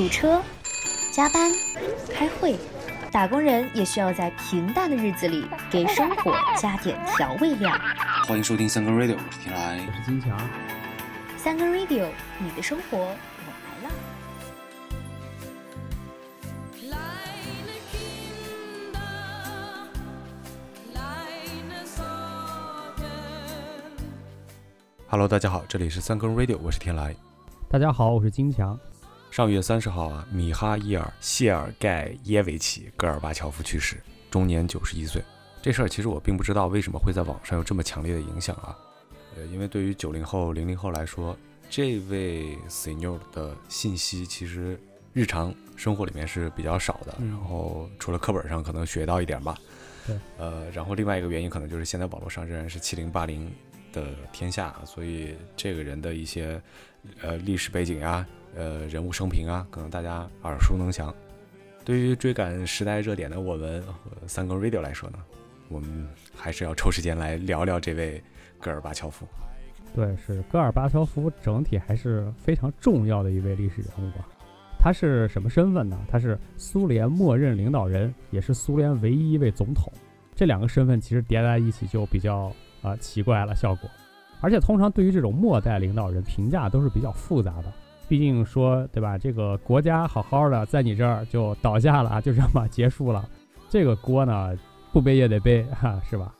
堵车、加班、开会，打工人也需要在平淡的日子里给生活加点调味料。欢迎收听三更 radio，我是天来，我是金强。三更 radio，你的生活我来了。Hello，大家好，这里是三更 radio，我是天来。大家好，我是金强。上月三十号啊，米哈伊尔·谢尔盖耶维奇·戈尔巴乔夫去世，终年九十一岁。这事儿其实我并不知道为什么会在网上有这么强烈的影响啊。呃，因为对于九零后、零零后来说，这位 senior 的信息其实日常生活里面是比较少的。嗯然后除了课本上可能学到一点吧。对。呃，然后另外一个原因可能就是现在网络上仍然是七零八零的天下，所以这个人的一些呃历史背景呀、呃人物生平啊，可能大家耳熟能详。对于追赶时代热点的我们呃三更 radio 来说呢，我们还是要抽时间来聊聊这位戈尔巴乔夫。对，是戈尔巴乔夫，整体还是非常重要的一位历史人物吧。他是什么身份呢？他是苏联默认领导人，也是苏联唯一一位总统。这两个身份其实叠在一起就比较啊、奇怪了效果。而且通常对于这种末代领导人评价都是比较复杂的，毕竟说对吧？这个国家好好的在你这儿就倒下了，就这么结束了，这个锅呢不背也得背哈，是吧？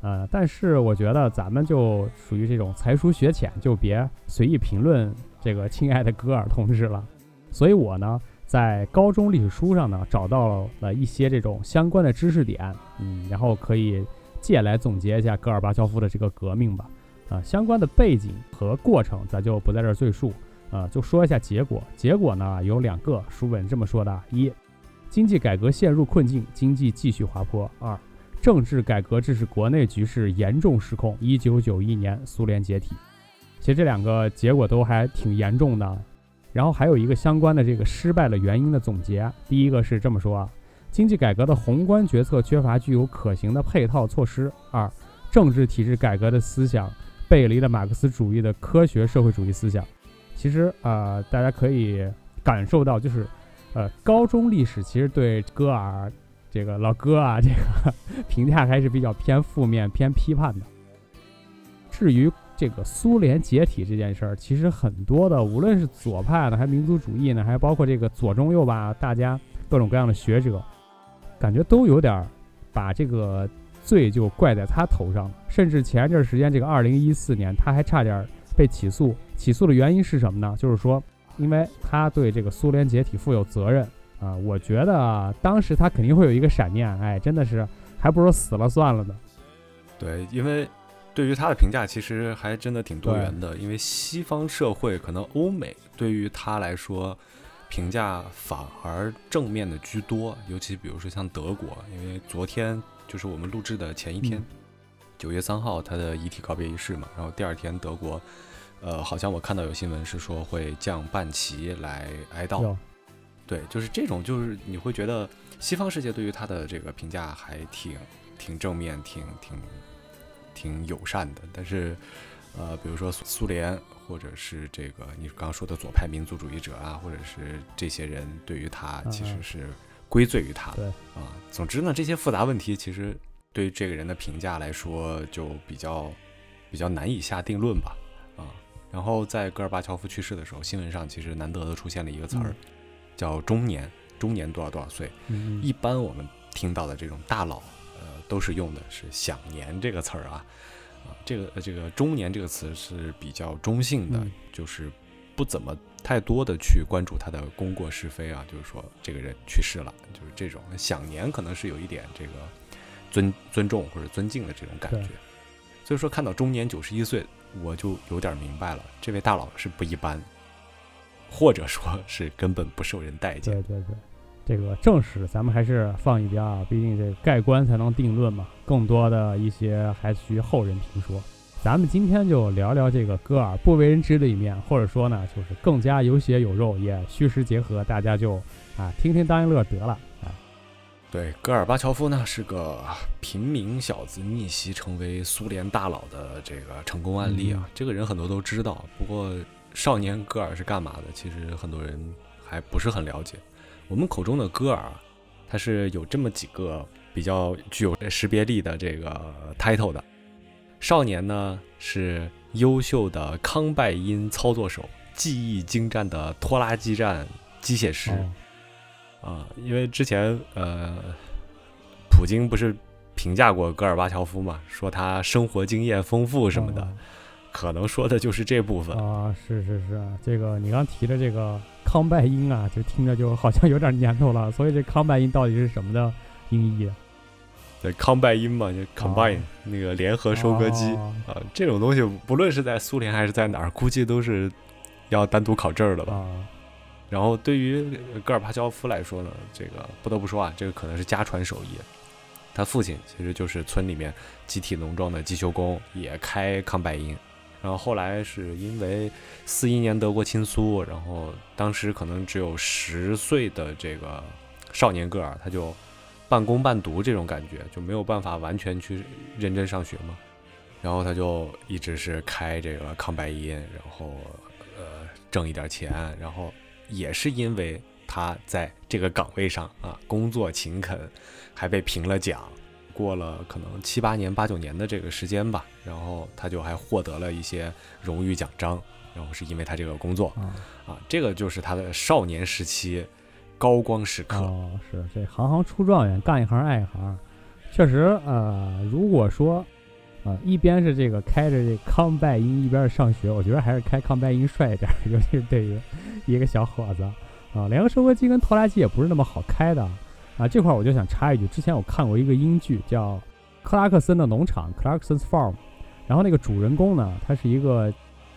呃，但是我觉得咱们就属于这种才疏学浅，就别随意评论这个亲爱的戈尔同志了。所以我呢，在高中历史书上呢，找到了一些这种相关的知识点，嗯，然后可以借来总结一下戈尔巴乔夫的这个革命吧。啊、相关的背景和过程咱就不在这儿赘述，啊，就说一下结果。结果呢有两个，书本这么说的：一，经济改革陷入困境，经济继续滑坡；二，政治改革致使国内局势严重失控。一九九一年，苏联解体。其实这两个结果都还挺严重的。然后还有一个相关的这个失败的原因的总结。第一个是这么说啊，经济改革的宏观决策缺乏具有可行的配套措施。二，政治体制改革的思想背离了马克思主义的科学社会主义思想。其实啊、呃大家可以感受到，就是呃，高中历史其实对戈尔这个老哥啊，这个 评价还是比较偏负面、偏批判的。至于这个苏联解体这件事儿，其实很多的，无论是左派呢，还是民族主义呢，还包括这个左中右吧，大家各种各样的学者，感觉都有点把这个罪就怪在他头上。甚至前一阵儿时间，这个二零一四年，他还差点被起诉。起诉的原因是什么呢？就是说，因为他对这个苏联解体负有责任啊。我觉得啊当时他肯定会有一个闪念，哎，真的是还不如死了算了呢。对，因为对于他的评价其实还真的挺多元的，因为西方社会可能欧美对于他来说评价反而正面的居多，尤其比如说像德国，因为昨天就是我们录制的前一天嗯，九、月三号他的遗体告别仪式嘛，然后第二天德国。呃，好像我看到有新闻是说会降半旗来哀悼，对，就是这种，就是你会觉得西方世界对于他的这个评价还挺挺正面，挺挺挺友善的。但是，呃，比如说苏苏联，或者是这个你刚刚说的左派民族主义者啊，或者是这些人，对于他其实是归罪于他的对啊。总之呢，这些复杂问题其实对于这个人的评价来说就比较比较难以下定论吧，啊。然后在戈尔巴乔夫去世的时候，新闻上其实难得的出现了一个词儿，嗯叫中年，中年多少多少岁。嗯一般我们听到的这种大佬，呃，都是用的是享年这个词儿啊，啊，这个呃这个中年这个词是比较中性的，嗯就是不怎么太多的去关注他的功过是非啊，就是说这个人去世了，就是这种享年可能是有一点这个尊尊重或者尊敬的这种感觉。所以说看到中年九十一岁，我就有点明白了，这位大佬是不一般，或者说是根本不受人待见。对对对，这个正史咱们还是放一边啊，毕竟这盖棺才能定论嘛，更多的一些还需后人评说。咱们今天就聊聊这个戈尔不为人知的一面，或者说呢，就是更加有血有肉，也虚实结合，大家就啊听听当一乐得了。啊，对，戈尔巴乔夫呢是个平民小子逆袭成为苏联大佬的这个成功案例啊。嗯这个人很多都知道，不过少年戈尔是干嘛的？其实很多人还不是很了解。我们口中的戈尔啊，它是有这么几个比较具有识别力的这个 title 的。少年呢是优秀的康拜因操作手，技艺精湛的拖拉机战机械师。哦啊，因为之前呃，普京不是评价过戈尔巴乔夫嘛，说他生活经验丰富什么的，哦可能说的就是这部分。啊，是是是，这个你刚提的这个康拜因啊，就听着就好像有点年头了。所以这康拜因到底是什么的音译啊？对，康拜因嘛，就 combine、那个联合收割机哦啊、这种东西不论是在苏联还是在哪儿，估计都是要单独考证的吧。啊，然后对于戈尔巴乔夫来说呢，这个不得不说啊，这个可能是家传手艺。他父亲其实就是村里面集体农庄的机修工，也开康拜因。然后后来是因为四一年德国亲苏，然后当时可能只有十岁的这个少年戈尔，他就半工半读这种感觉，就没有办法完全去认真上学嘛。然后他就一直是开这个康拜因，然后呃挣一点钱，然后也是因为他在这个岗位上啊工作勤恳，还被评了奖。过了可能七八年、八九年的这个时间吧，然后他就还获得了一些荣誉奖章，然后是因为他这个工作啊啊，这个就是他的少年时期高光时刻。哦，是这行行出状元，干一行爱一行。确实，呃，如果说，啊，一边是这个开着这康拜因，一边是上学，我觉得还是开康拜因帅一点，尤其是对于一个小伙子啊。联合收割机跟拖拉机也不是那么好开的啊。这块我就想插一句，之前我看过一个英剧叫《克拉克森的农场》（Clarkson's Farm），然后那个主人公呢，他是一个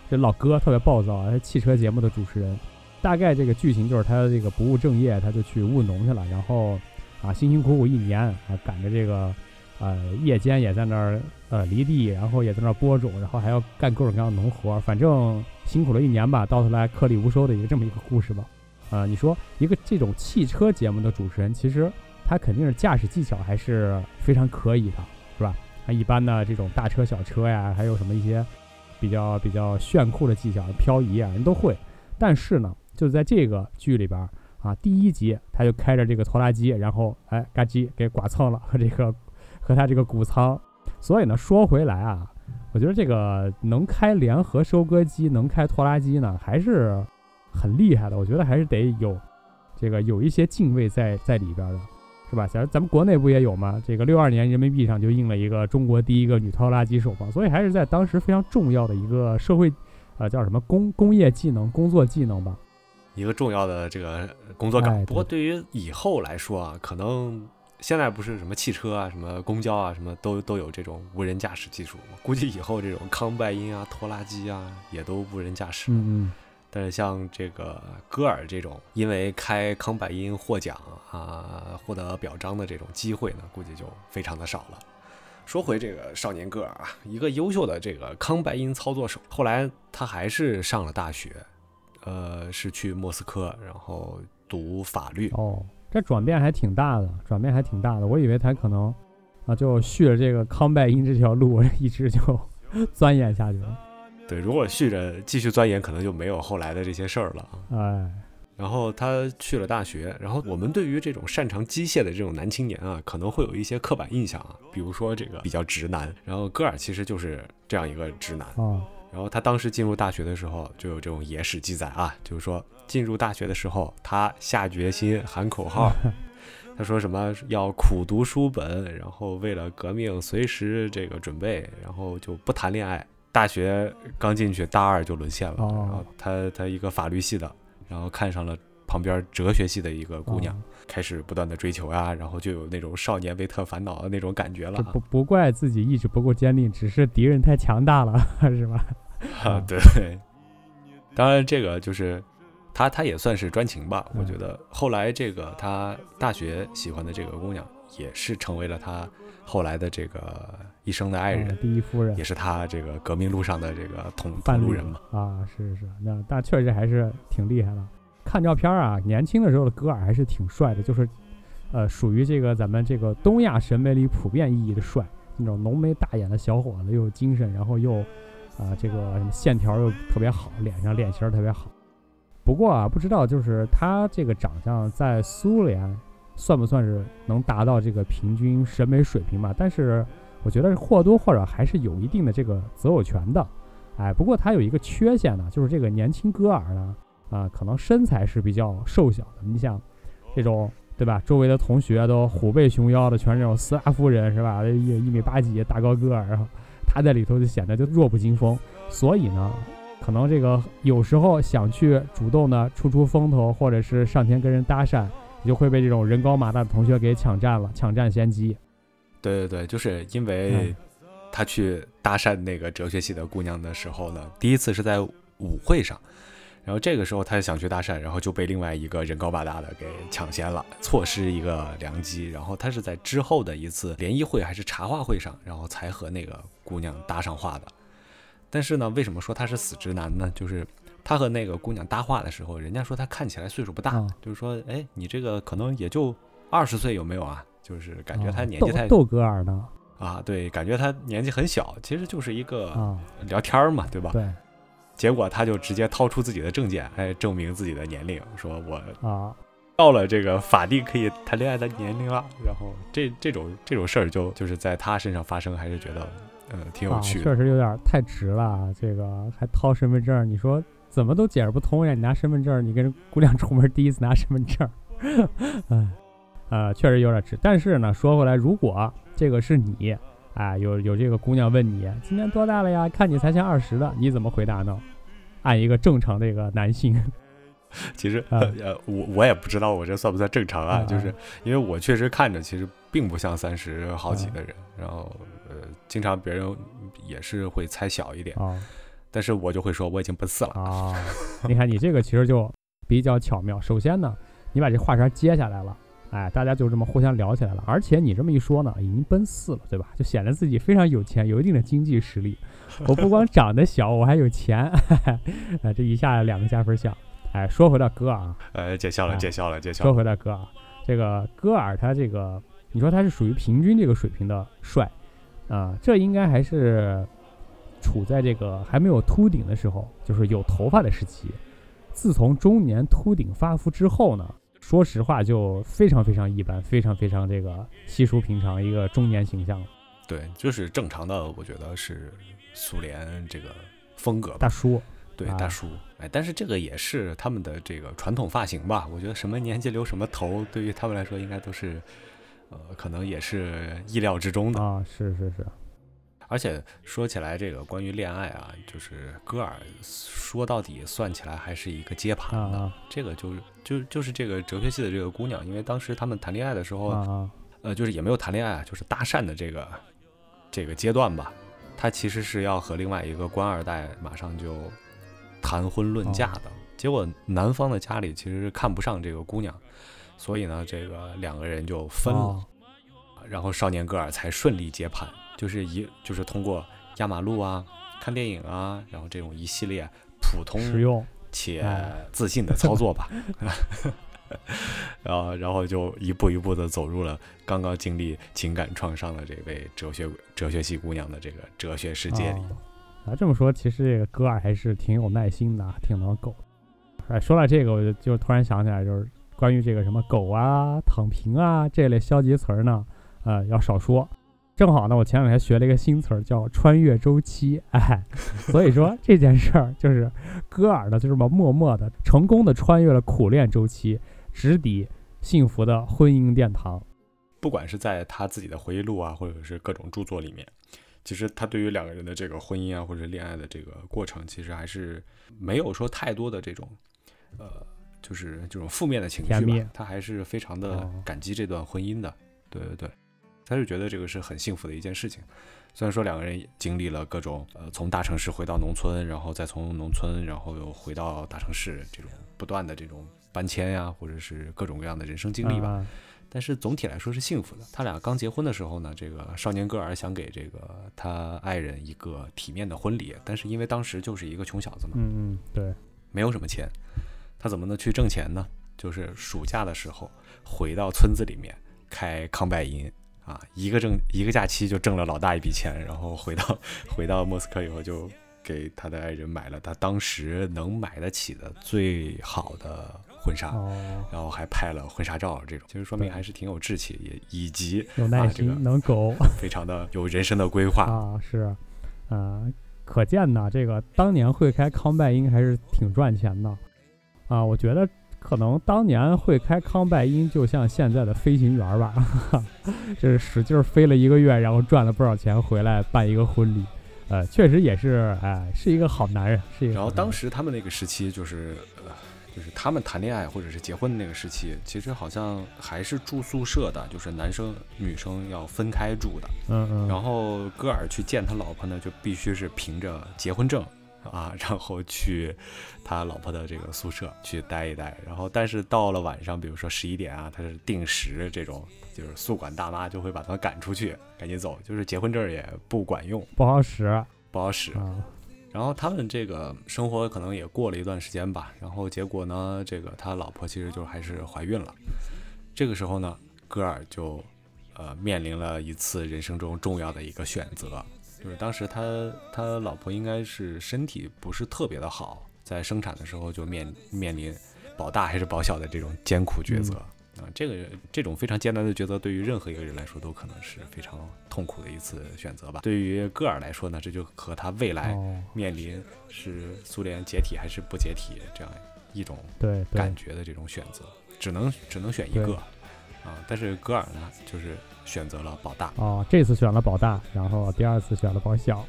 这老哥，特别暴躁，他汽车节目的主持人。大概这个剧情就是他这个不务正业，他就去务农去了，然后啊辛辛苦苦一年，啊赶着这个呃夜间也在那儿呃犁地，然后也在那儿播种，然后还要干各种各样的农活儿，反正辛苦了一年吧，到头来颗粒无收的一个这么一个故事吧。啊、你说一个这种汽车节目的主持人，其实他肯定是驾驶技巧还是非常可以的，是吧？啊一般的这种大车小车呀，还有什么一些比较比较炫酷的技巧，漂移啊，人都会。但是呢，就在这个剧里边儿啊，第一集他就开着这个拖拉机，然后哎嘎叽给剐蹭了和这个和他这个谷仓。所以呢，说回来啊，我觉得这个能开联合收割机，能开拖拉机呢，还是很厉害的。我觉得还是得有这个有一些敬畏在在里边儿的，是吧？咱咱们国内不也有吗？这个六二年人民币上就印了一个中国第一个女拖拉机手嘛，所以还是在当时非常重要的一个社会。呃，叫什么工工业技能、工作技能吧？一个重要的这个工作岗。位不过对于以后来说啊，可能现在不是什么汽车啊、什么公交啊、什么都都有这种无人驾驶技术嘛，估计以后这种康拜因啊、拖拉机啊也都无人驾驶。嗯但是像这个戈尔这种因为开康拜因获奖啊、获得表彰的这种机会呢，估计就非常的少了。说回这个少年戈尔啊，一个优秀的这个康拜因操作手，后来他还是上了大学，呃，是去莫斯科，然后读法律嗯，。哦，这转变还挺大的，转变还挺大的。我以为他可能啊就续着这个康拜因这条路，一直就 钻研下去了。对，如果续着继续钻研，可能就没有后来的这些事儿了啊。哎，然后他去了大学，然后我们对于这种擅长机械的这种男青年啊，可能会有一些刻板印象啊，比如说这个比较直男。然后戈尔其实就是这样一个直男。啊，然后他当时进入大学的时候，就有这种野史记载啊，就是说进入大学的时候，他下决心喊口号，他说什么要苦读书本，然后为了革命随时这个准备，然后就不谈恋爱。大学刚进去，大二就沦陷了。哦然后他他一个法律系的，然后看上了旁边哲学系的一个姑娘，啊开始不断的追求啊、然后就有那种少年维特烦恼的那种感觉了不不怪自己意志不够坚定，只是敌人太强大了，是吧？啊，对。当然，这个就是他，他也算是专情吧。我嗯觉得后来这个他大学喜欢的这个姑娘，也是成为了他后来的这个一生的爱人，啊第一夫人也是他这个革命路上的这个同同路人嘛。啊，是是是，那但确实还是挺厉害的。看照片啊，年轻的时候的戈尔还是挺帅的，就是呃，属于这个咱们这个东亚审美里普遍意义的帅，那种浓眉大眼的小伙子，又有精神，然后又啊，这个什么线条又特别好，脸上脸型儿特别好。不过啊，不知道就是他这个长相在苏联算不算是能达到这个平均审美水平吧？但是我觉得或多或少还是有一定的这个择偶权的。哎，不过他有一个缺陷呢，就是这个年轻戈尔呢，啊，可能身材是比较瘦小的。你想，这种对吧？周围的同学都虎背熊腰的，全是这种斯拉夫人是吧？一一米八几，大高个儿，他在里头就显得就弱不禁风。所以呢，可能这个有时候想去主动的出出风头，或者是上前跟人搭讪，你就会被这种人高马大的同学给抢占了，抢占先机。对对对，就是因为他去搭讪那个哲学系的姑娘的时候呢，第一次是在舞会上，然后这个时候他想去搭讪，然后就被另外一个人高马大的给抢先了，错失一个良机。然后他是在之后的一次联谊会还是茶话会上，然后才和那个姑娘搭上话的。但是呢，为什么说他是死直男呢？就是他和那个姑娘搭话的时候，人家说他看起来岁数不大，啊就是说，哎，你这个可能也就二十岁，有没有啊？就是感觉他啊年纪太逗逗戈尔呢啊，对，感觉他年纪很小，其实就是一个啊，聊天儿嘛，对吧？对结果他就直接掏出自己的证件，哎，证明自己的年龄，说我啊，到了这个法定可以谈恋爱的年龄了。然后这这种这种事儿就就是在他身上发生，还是觉得呃挺有啊，趣的。确实有点太直了。这个还掏身份证，你说怎么都解释不通呀？你拿身份证，你跟姑娘出门第一次拿身份证，哎，呃，确实有点直。但是呢，说回来，如果这个是你，哎，有有这个姑娘问你今年多大了呀？看你才像二十的，你怎么回答呢？按一个正常的一个男性，其实呃呃我我也不知道我这算不算正常啊，啊就是因为我确实看着其实并不像三十好几的人，然后呃经常别人也是会猜小一点，啊但是我就会说我已经奔四了。啊，你看你这个其实就比较巧妙。首先呢，你把这话茬接下来了，哎，大家就这么互相聊起来了。而且你这么一说呢，已经奔四了，对吧？就显得自己非常有钱，有一定的经济实力。我不光长得小，我还有钱，哎，这一下两个加分项。哎，说回到戈尔啊，呃，见笑了，哎见笑了，见笑说了。回到戈尔，这个戈尔他这个，你说他是属于平均这个水平的帅啊、这应该还是处在这个还没有秃顶的时候，就是有头发的时期。自从中年秃顶发福之后呢，说实话就非常非常一般，非常非常这个稀疏平常一个中年形象了对，就是正常的，我觉得是苏联这个风格吧大。叔。对，啊大叔。哎，但是这个也是他们的这个传统发型吧？我觉得什么年纪留什么头，对于他们来说应该都是，呃，可能也是意料之中的。啊，是是是，而且说起来，这个关于恋爱啊，就是戈尔说到底算起来还是一个接盘的。啊这个就是就就是这个哲学系的这个姑娘，因为当时他们谈恋爱的时候，呃，就是也没有谈恋爱啊，就是搭讪的这个这个阶段吧。她其实是要和另外一个官二代马上就谈婚论嫁的，结果男方的家里其实是看不上这个姑娘，所以呢，这个两个人就分了。哦然后少年戈尔才顺利接盘，就是一就是通过压马路啊、看电影啊，然后这种一系列普通实用且哎自信的操作吧，然后然后就一步一步的走入了刚刚经历情感创伤的这位哲学哲学系姑娘的这个哲学世界里。啊，这么说，其实这个戈尔还是挺有耐心的，啊挺能苟。哎，说到这个，我就就突然想起来，就是关于这个什么狗啊、躺平啊这类消极词儿呢，呃，要少说。正好呢，我前两天学了一个新词儿，叫穿越周期。哎，所以说这件事儿就是戈尔呢，就这么默默的、成功的穿越了苦恋周期，直抵幸福的婚姻殿堂。不管是在他自己的回忆录啊，或者是各种著作里面，其实他对于两个人的这个婚姻啊或者恋爱的这个过程，其实还是没有说太多的这种，呃，就是这种负面的情绪吧。他还是非常的哦感激这段婚姻的。对对对，他是觉得这个是很幸福的一件事情。虽然说两个人经历了各种呃从大城市回到农村，然后再从农村然后又回到大城市这种不断的这种搬迁呀，或者是各种各样的人生经历吧。啊但是总体来说是幸福的。他俩刚结婚的时候呢，这个少年戈尔想给这个他爱人一个体面的婚礼，但是因为当时就是一个穷小子嘛，嗯嗯，对，没有什么钱，他怎么能去挣钱呢？就是暑假的时候回到村子里面开康拜因啊，一个挣一个假期就挣了老大一笔钱，然后回到 回到莫斯科以后就给他的爱人买了他当时能买得起的最好的婚纱，哦，然后还拍了婚纱照，这种其实说明还是挺有志气，也以及有耐心，啊这个能苟 非常的有人生的规划。啊，是，呃，可见呢，这个当年会开康拜因还是挺赚钱的啊。我觉得可能当年会开康拜因就像现在的飞行员吧，就是使劲儿飞了一个月，然后赚了不少钱回来办一个婚礼。呃，确实也是，哎、是一个好男人，是一个。然后当时他们那个时期就是，呃，就是他们谈恋爱或者是结婚的那个时期，其实好像还是住宿舍的，就是男生女生要分开住的。嗯嗯，然后戈尔去见他老婆呢，就必须是凭着结婚证啊，然后去他老婆的这个宿舍去待一待。然后，但是到了晚上，比如说十一点啊，他是定时这种，就是宿管大妈就会把他赶出去，赶紧走，就是结婚证也不管用，不好使不好使。啊。然后他们这个生活可能也过了一段时间吧，然后结果呢，这个他老婆其实就还是怀孕了。这个时候呢，戈尔就呃面临了一次人生中重要的一个选择，就是当时他他老婆应该是身体不是特别的好，在生产的时候就面面临保大还是保小的这种艰苦抉择。啊，这个这种非常艰难的抉择，对于任何一个人来说都可能是非常痛苦的一次选择吧。对于戈尔来说呢，这就和他未来哦，面临是苏联解体还是不解体这样一种感，觉的这种选择，只能只能选一个啊。但是戈尔呢，就是选择了保大。哦，这次选了保大，然后第二次选了保小。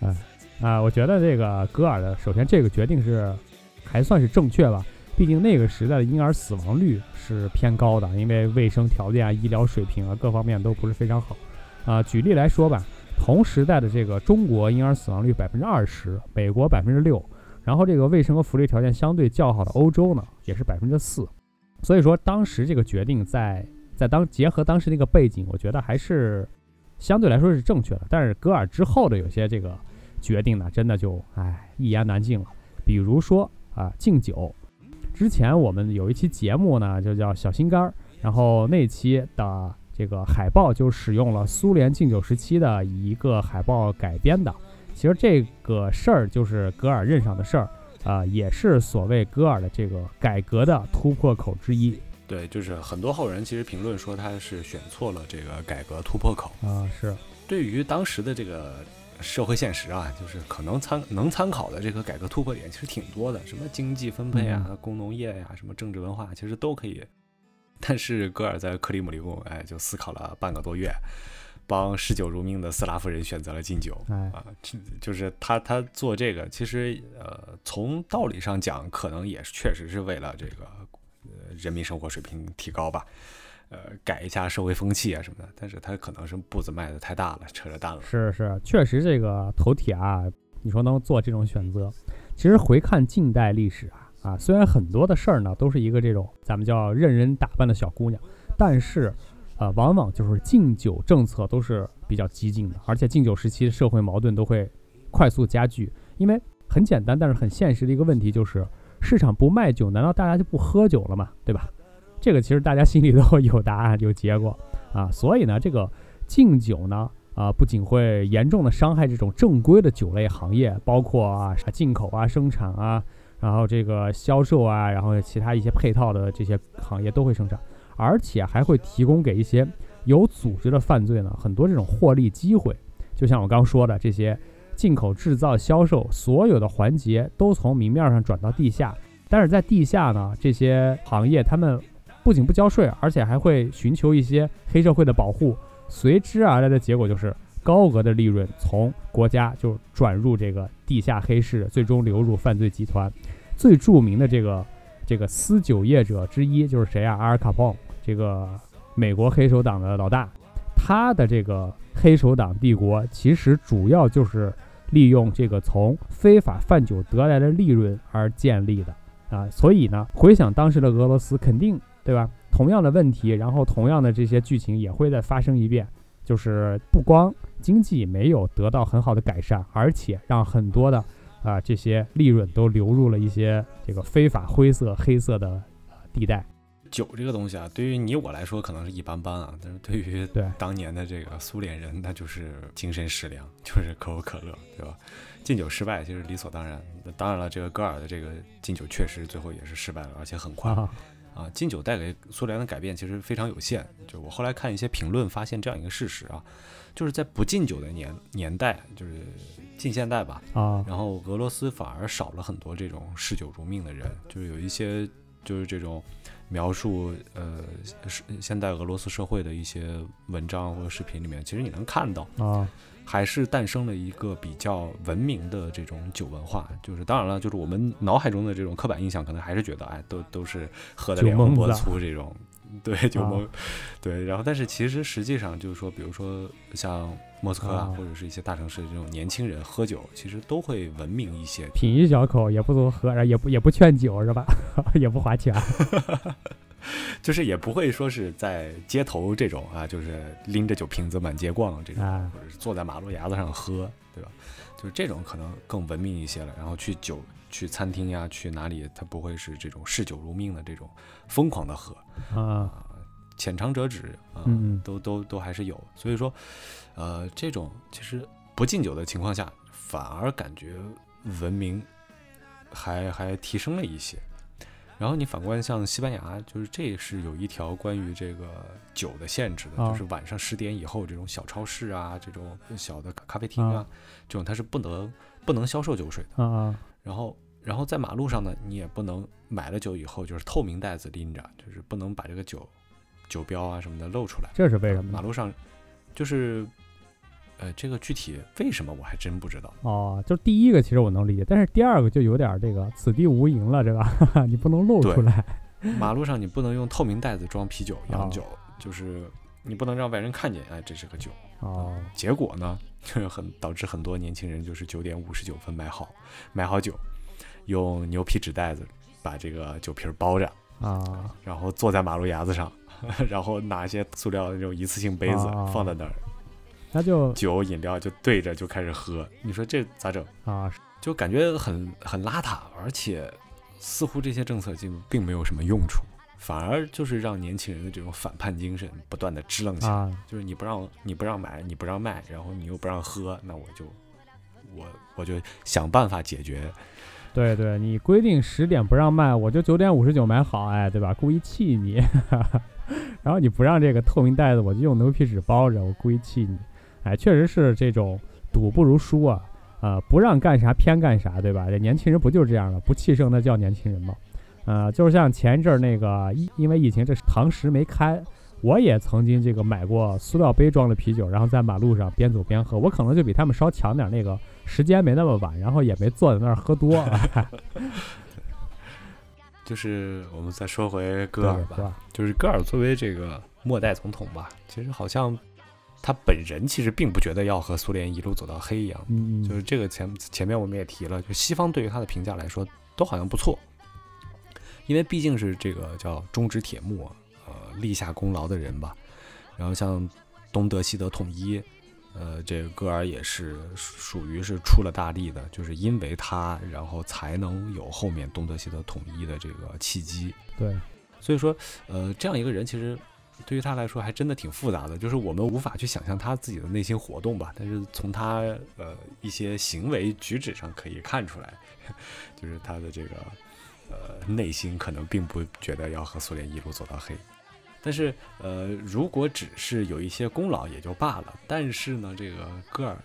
嗯 啊，我觉得这个戈尔的，首先这个决定是还算是正确吧，毕竟那个时代的婴儿死亡率是偏高的，因为卫生条件啊、医疗水平啊各方面都不是非常好。啊，举例来说吧，同时代的这个中国婴儿死亡率百分之二十，美国百分之六，然后这个卫生和福利条件相对较好的欧洲呢，也是百分之四。所以说，当时这个决定在在当结合当时那个背景，我觉得还是相对来说是正确的。但是戈尔之后的有些这个决定呢，真的就唉一言难尽了。比如说啊，敬酒，之前我们有一期节目呢，就叫小心肝儿，然后那期的这个海报就使用了苏联禁酒时期的一个海报改编的。其实这个事儿就是戈尔任上的事儿，啊、也是所谓戈尔的这个改革的突破口之一对，就是很多后人其实评论说他是选错了这个改革突破口。啊、是对于当时的这个社会现实啊，就是可能参能参考的这个改革突破点其实挺多的，什么经济分配啊、工农业呀、什么政治文化，其实都可以。但是戈尔在克里姆林宫，哎，就思考了半个多月，帮嗜酒如命的斯拉夫人选择了禁酒。哎啊，这就是他他做这个，其实呃，从道理上讲，可能也确实是为了这个呃人民生活水平提高吧，呃，改一下社会风气啊什么的。但是他可能是步子迈的太大了，扯着淡了。是是，确实这个头铁啊，你说能做这种选择，其实回看近代历史啊啊，虽然很多的事儿呢都是一个这种咱们叫任人打扮的小姑娘，但是呃，往往就是禁酒政策都是比较激进的，而且禁酒时期社会矛盾都会快速加剧，因为很简单，但是很现实的一个问题就是，市场不卖酒，难道大家就不喝酒了吗？对吧？这个其实大家心里都有答案，有结果啊，所以呢，这个禁酒呢。啊，不仅会严重的伤害这种正规的酒类行业，包括啊啥进口啊、生产啊，然后这个销售啊，然后其他一些配套的这些行业都会生产，而且还会提供给一些有组织的犯罪呢很多这种获利机会。就像我刚说的，这些进口、制造、销售所有的环节都从明面上转到地下，但是在地下呢，这些行业他们不仅不交税，而且还会寻求一些黑社会的保护。随之而来的结果就是高额的利润从国家就转入这个地下黑市，最终流入犯罪集团。最著名的这个这个私酒业者之一就是谁啊？阿尔卡彭，这个美国黑手党的老大。他的这个黑手党帝国其实主要就是利用这个从非法贩酒得来的利润而建立的啊。所以呢，回想当时的俄罗斯，肯定对吧？同样的问题，然后同样的这些剧情也会再发生一遍，就是不光经济没有得到很好的改善，而且让很多的啊、这些利润都流入了一些这个非法灰色、黑色的、地带。酒这个东西啊，对于你我来说可能是一般般啊，但是对于当年的这个苏联人，那就是精神食粮，就是可口可乐，对吧？禁酒失败其实理所当然。那当然了，这个戈尔的这个禁酒确实最后也是失败了，而且很快啊啊。禁酒带给苏联的改变其实非常有限。就我后来看一些评论，发现这样一个事实啊，就是在不禁酒的年年代，就是近现代吧，啊然后俄罗斯反而少了很多这种嗜酒如命的人，就是有一些就是这种描述呃是现代俄罗斯社会的一些文章或者视频里面，其实你能看到，啊还是诞生了一个比较文明的这种酒文化。就是当然了，就是我们脑海中的这种刻板印象，可能还是觉得哎，都都是喝的酒脸红脖蒙子粗这种。对酒啊蒙，对，然后但是其实实际上就是说，比如说像莫斯科啊，啊或者是一些大城市的这种年轻人喝酒，其实都会文明一些。品一小口也不多喝，然后也不也不劝酒是吧？也不花钱 就是也不会说是在街头这种啊，就是拎着酒瓶子满街逛这种，啊或者是坐在马路牙子上喝，对吧？就是这种可能更文明一些了。然后去酒去餐厅呀，去哪里，他不会是这种嗜酒如命的这种疯狂的喝啊啊，浅尝辄止啊，都都都还是有。所以说，呃，这种其实不敬酒的情况下，反而感觉文明还还提升了一些。然后你反观像西班牙，就是这是有一条关于这个酒的限制的，啊就是晚上十点以后这种小超市啊，这种小的咖啡厅啊，啊这种它是不能不能销售酒水的。然后然后在马路上呢，你也不能买了酒以后就是透明袋子拎着，就是不能把这个酒酒标啊什么的露出来。这是为什么呢？马路上就是呃，这个具体为什么我还真不知道。哦，就第一个其实我能理解，但是第二个就有点这个此地无银了，对吧？你不能露出来马路上你不能用透明袋子装啤酒、洋哦酒，就是你不能让外人看见，哎，这是个酒。哦结果呢，就是很导致很多年轻人就是九点五十九分买好买好酒，用牛皮纸袋子把这个酒瓶包着，啊然后坐在马路牙子上，然后拿一些塑料的那种一次性杯子哦放在那儿，那就酒饮料就对着就开始喝。你说这咋整？啊就感觉很很邋遢，而且似乎这些政策就并没有什么用处，反而就是让年轻人的这种反叛精神不断的支棱起来。啊就是你不让你不让买，你不让卖，然后你又不让喝，那我就我我就想办法解决。对对，你规定十点不让卖，我就九点五十九买好，哎，对吧？故意气你，然后你不让这个透明袋子，我就用牛皮纸包着，我故意气你，哎，确实是这种赌不如输啊，呃，不让干啥偏干啥，对吧？这年轻人不就是这样的，不气盛那叫年轻人吗？呃，就是像前一阵儿那个因，因为疫情这堂食没开，我也曾经这个买过塑料杯装的啤酒，然后在马路上边走边喝，我可能就比他们稍强点儿，那个时间没那么晚，然后也没坐在那儿喝多，就是我们再说回戈尔吧，吧？就是戈尔作为这个末代总统吧，其实好像他本人其实并不觉得要和苏联一路走到黑一样。嗯，就是这个前前面我们也提了，就西方对于他的评价来说都好像不错，因为毕竟是这个叫中指铁木啊，呃，立下功劳的人吧。然后像东德西德统一，呃，这个戈尔也是属于是出了大力的，就是因为他，然后才能有后面东德西德统一的这个契机。对，所以说，呃，这样一个人其实对于他来说还真的挺复杂的，就是我们无法去想象他自己的内心活动吧，但是从他呃一些行为举止上可以看出来，就是他的这个呃内心可能并不觉得要和苏联一路走到黑。但是，呃，如果只是有一些功劳也就罢了，但是呢，这个戈尔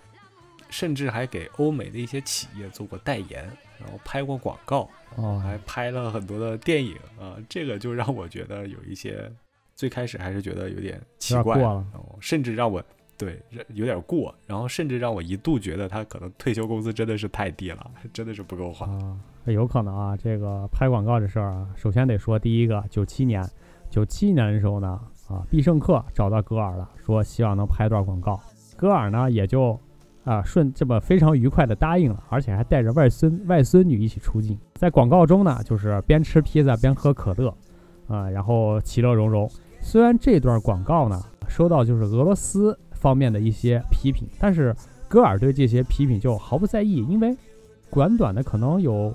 甚至还给欧美的一些企业做过代言，然后拍过广告，哦，还拍了很多的电影啊，这个就让我觉得有一些，最开始还是觉得有点奇怪，然后甚至让我对有点过，然后甚至让我一度觉得他可能退休工资真的是太低了，真的是不够花。啊，有可能啊。这个拍广告这事儿啊，首先得说第一个，九七年，九七年的时候呢，啊，必胜客找到戈尔了，说希望能拍段广告，戈尔呢也就啊顺这么非常愉快的答应了，而且还带着外孙外孙女一起出镜，在广告中呢，就是边吃披萨边喝可乐，啊，然后其乐融融。虽然这段广告呢收到就是俄罗斯方面的一些批评，但是戈尔对这些批评就毫不在意，因为短短的可能有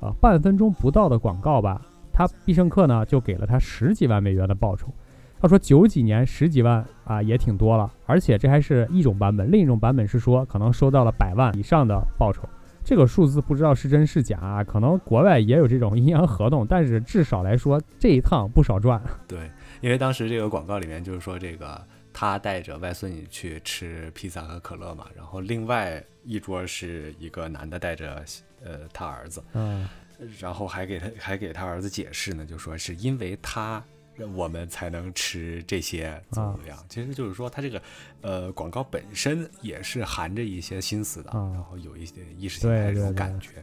啊半分钟不到的广告吧，他必胜客呢就给了他十几万美元的报酬。他说九几年十几万啊也挺多了，而且这还是一种版本，另一种版本是说可能收到了百万以上的报酬。这个数字不知道是真是假啊，可能国外也有这种 阴阳合同，但是至少来说这一趟不少赚。对，因为当时这个广告里面就是说这个他带着外孙女去吃披萨和可乐嘛，然后另外一桌是一个男的带着呃他儿子，嗯然后还给他还给他儿子解释呢，就说是因为他。我们才能吃这些怎么怎么样？其实就是说，他这个呃广告本身也是含着一些心思的，啊然后有一些意识形态这种感觉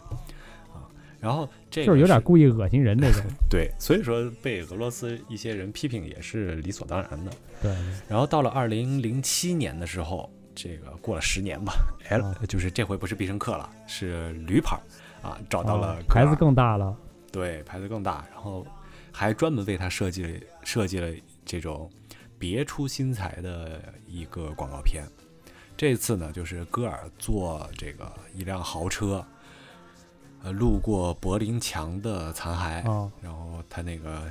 啊。然后这就是有点故意恶心人那种。对，所以说被俄罗斯一些人批评也是理所当然的。对，然后到了二零零七年的时候，这个过了十年吧，哎，啊就是这回不是必胜客了，是驴牌儿啊，找到了啊牌子更大了。对牌子更大，然后还专门为它设计了设计了这种别出心裁的一个广告片。这次呢，就是戈尔坐这个一辆豪车，呃，路过柏林墙的残骸，啊然后他那个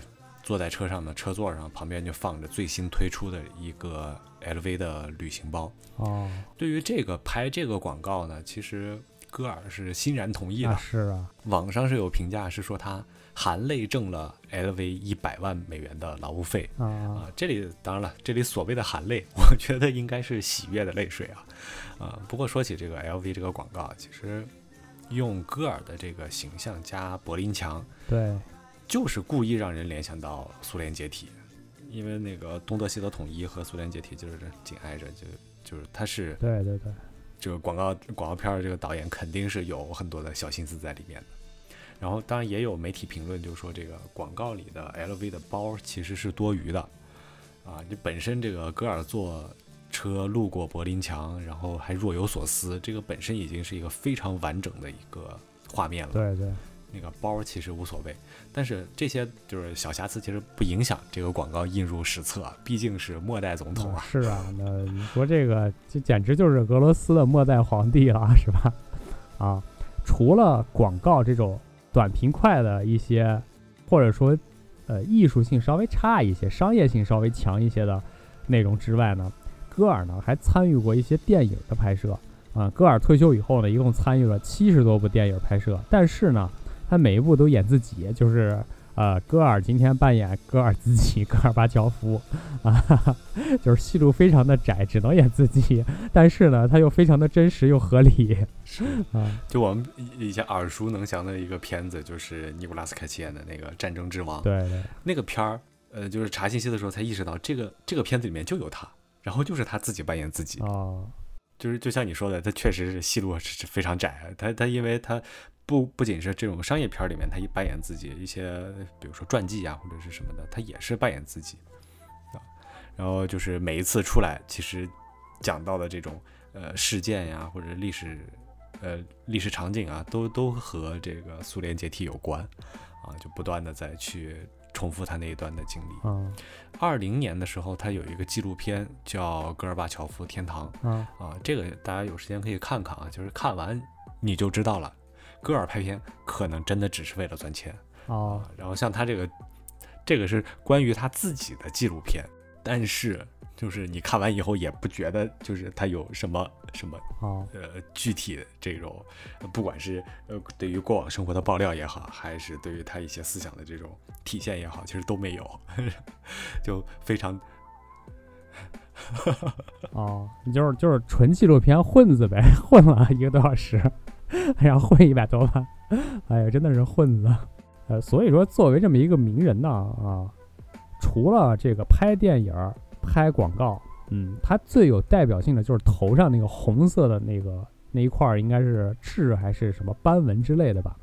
坐在车上的车座上，旁边就放着最新推出的一个 LV 的旅行包。哦，对于这个拍这个广告呢，其实戈尔是欣然同意的。那是啊，网上是有评价是说他含泪挣了 LV 一百万美元的劳务费啊啊。这里当然了，这里所谓的含泪，我觉得应该是喜悦的泪水啊。啊，不过说起这个 LV 这个广告，其实用戈尔的这个形象加柏林墙，对，就是故意让人联想到苏联解体，因为那个东德西德统一和苏联解体就是紧挨着，就就是它是对对对，这个广告广告片儿这个导演肯定是有很多的小心思在里面的。然后当然也有媒体评论，就是说这个广告里的 LV 的包其实是多余的，啊，你本身这个戈尔坐车路过柏林墙，然后还若有所思，这个本身已经是一个非常完整的一个画面了。对对，那个包其实无所谓，但是这些就是小瑕疵，其实不影响这个广告印入史册，毕竟是末代总统啊。是啊，那你说这个，这简直就是俄罗斯的末代皇帝了，是吧？啊，除了广告这种短平快的一些，或者说呃艺术性稍微差一些、商业性稍微强一些的内容之外呢，戈尔呢还参与过一些电影的拍摄。啊，戈尔退休以后呢，一共参与了七十多部电影拍摄，但是呢，他每一部都演自己，就是呃，戈尔今天扮演戈尔自己，戈尔巴乔夫啊，哈 哈就是戏路非常的窄，只能演自己，但是呢，他又非常的真实又合理啊，就我们以以前耳熟能详的一个片子，就是尼古拉斯凯奇演的那个《战争之王》。对对那个片儿，呃，就是查信息的时候才意识到，这个这个片子里面就有他，然后就是他自己扮演自己，哦，就是就像你说的，他确实是戏路是是非常窄。他他因为他不不仅是这种商业片儿里面他一扮演自己，一些比如说传记啊或者是什么的，他也是扮演自己啊。然后就是每一次出来，其实讲到的这种呃事件呀或者历史呃历史场景啊，都都和这个苏联解体有关啊，就不断的在去重复他那一段的经历。啊二零年的时候，他有一个纪录片叫《戈尔巴乔夫天堂》。嗯啊，这个大家有时间可以看看啊，就是看完你就知道了，戈尔拍片可能真的只是为了赚钱。哦。啊。然后像他这个，这个是关于他自己的纪录片，但是就是你看完以后也不觉得就是他有什么什么哦。呃具体的这种，呃不管是呃对于过往生活的爆料也好，还是对于他一些思想的这种体现也好，其实都没有，就非常哦，你就是就是纯纪录片混子呗，混了一个多小时，然后混一百多万，哎呀，真的是混子。呃，所以说作为这么一个名人呢，啊，除了这个拍电影、拍广告，嗯，他最有代表性的就是头上那个红色的那个那一块儿，应该是痣还是什么斑纹之类的吧？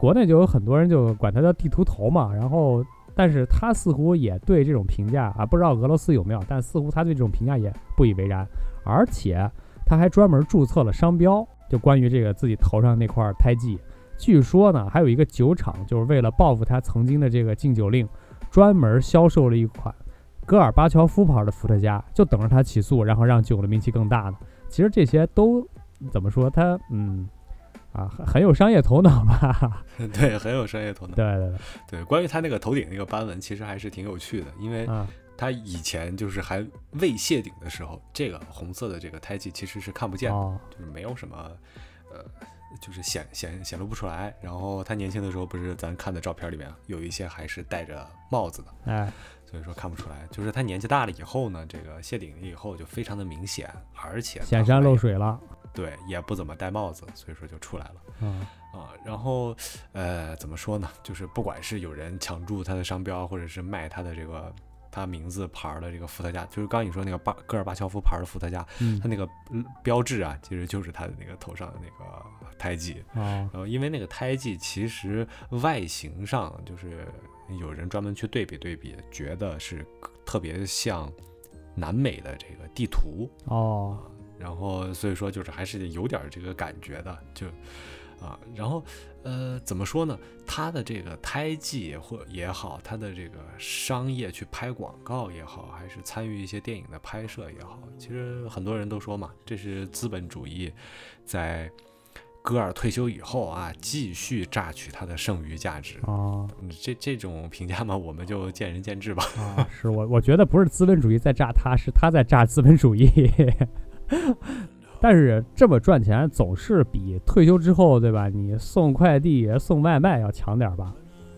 国内就有很多人就管他叫地图头嘛，然后但是他似乎也对这种评价啊，不知道俄罗斯有没有，但似乎他对这种评价也不以为然，而且他还专门注册了商标，就关于这个自己头上那块胎记。据说呢，还有一个酒厂就是为了报复他曾经的这个禁酒令，专门销售了一款戈尔巴乔夫牌的伏特加，就等着他起诉，然后让酒的名气更大呢。其实这些都怎么说？他嗯啊，很 很有商业头脑吧？对，很有商业头脑。对对对，对，关于他那个头顶那个斑纹，其实还是挺有趣的，因为啊他以前就是还未谢顶的时候，这个红色的这个胎记其实是看不见的，哦就是没有什么，呃，就是显显显露不出来。然后他年轻的时候，不是咱看的照片里面有一些还是戴着帽子的，哎所以说看不出来。就是他年纪大了以后呢，这个谢顶了以后就非常的明显，而且显山露水，水了，对，也不怎么戴帽子，所以说就出来了。嗯啊，然后呃，怎么说呢？就是不管是有人抢注他的商标，或者是卖他的这个他名字牌儿的这个伏特加，就是刚你说那个巴戈尔巴乔夫牌的伏特加，嗯它那个嗯标志啊，其实就是他的那个头上的那个胎记。哦然后因为那个胎记其实外形上就是有人专门去对比对比，觉得是特别像南美的这个地图。哦然后所以说就是还是有点这个感觉的，就啊，然后呃，怎么说呢？他的这个胎记或也好，他的这个商业去拍广告也好，还是参与一些电影的拍摄也好，其实很多人都说嘛，这是资本主义在戈尔退休以后啊，继续榨取他的剩余价值。哦嗯这这种评价嘛，我们就见仁见智吧。啊，是我我觉得不是资本主义在榨他，是他在榨资本主义。但是这么赚钱总是比退休之后，对吧？你送快递、送外卖要强点吧？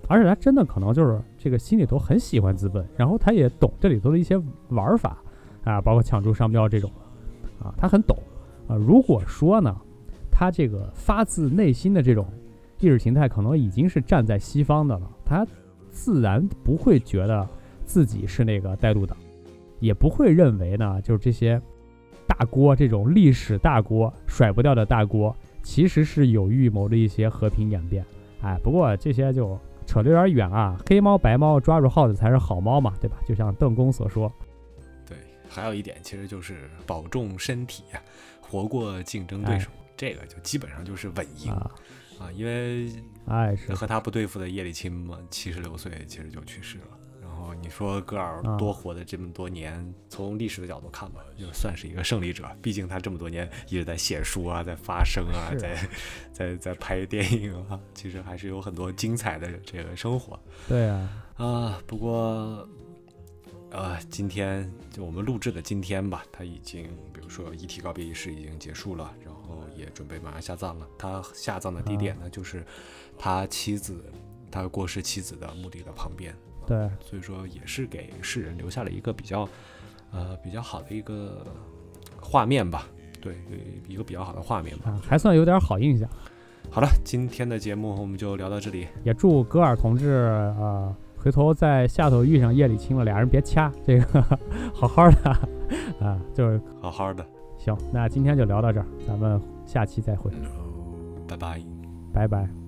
而且他真的可能就是这个心里头很喜欢资本，然后他也懂这里头的一些玩法啊，包括抢注商标这种啊，他很懂啊。如果说呢，他这个发自内心的这种意识形态可能已经是站在西方的了，他自然不会觉得自己是那个带路党，也不会认为呢，就是这些锅这种历史大锅甩不掉的大锅，其实是有预谋的一些和平演变。哎，不过这些就扯得有点远啊，黑猫白猫抓住耗子才是好猫嘛，对吧？就像邓公所说，对，还有一点其实就是保重身体，活过竞争对手，这个就基本上就是稳赢啊，啊，因为哎是和他不对付的叶利钦嘛，七十六岁其实就去世了。然后你说戈尔啊多活的这么多年，从历史的角度看吧，就算是一个胜利者。毕竟他这么多年一直在写书啊，在发声啊，在在在拍电影啊，其实还是有很多精彩的这个生活对啊，啊。不过。呃，今天就我们录制的今天吧，他已经，比如说遗体告别仪式已经结束了，然后也准备马上下葬了。他下葬的地点呢，就是他妻子，他过世妻子的墓地的旁边。对，所以说也是给世人留下了一个比较，呃，比较好的一个画面吧。对，一个比较好的画面吧。啊，还算有点好印象。好了，今天的节目我们就聊到这里。也祝戈尔同志呃，回头在下头遇上叶利钦了，俩人别掐，这个 好好的 啊，就是好好的，行。那今天就聊到这儿，咱们下期再会，拜拜。拜拜。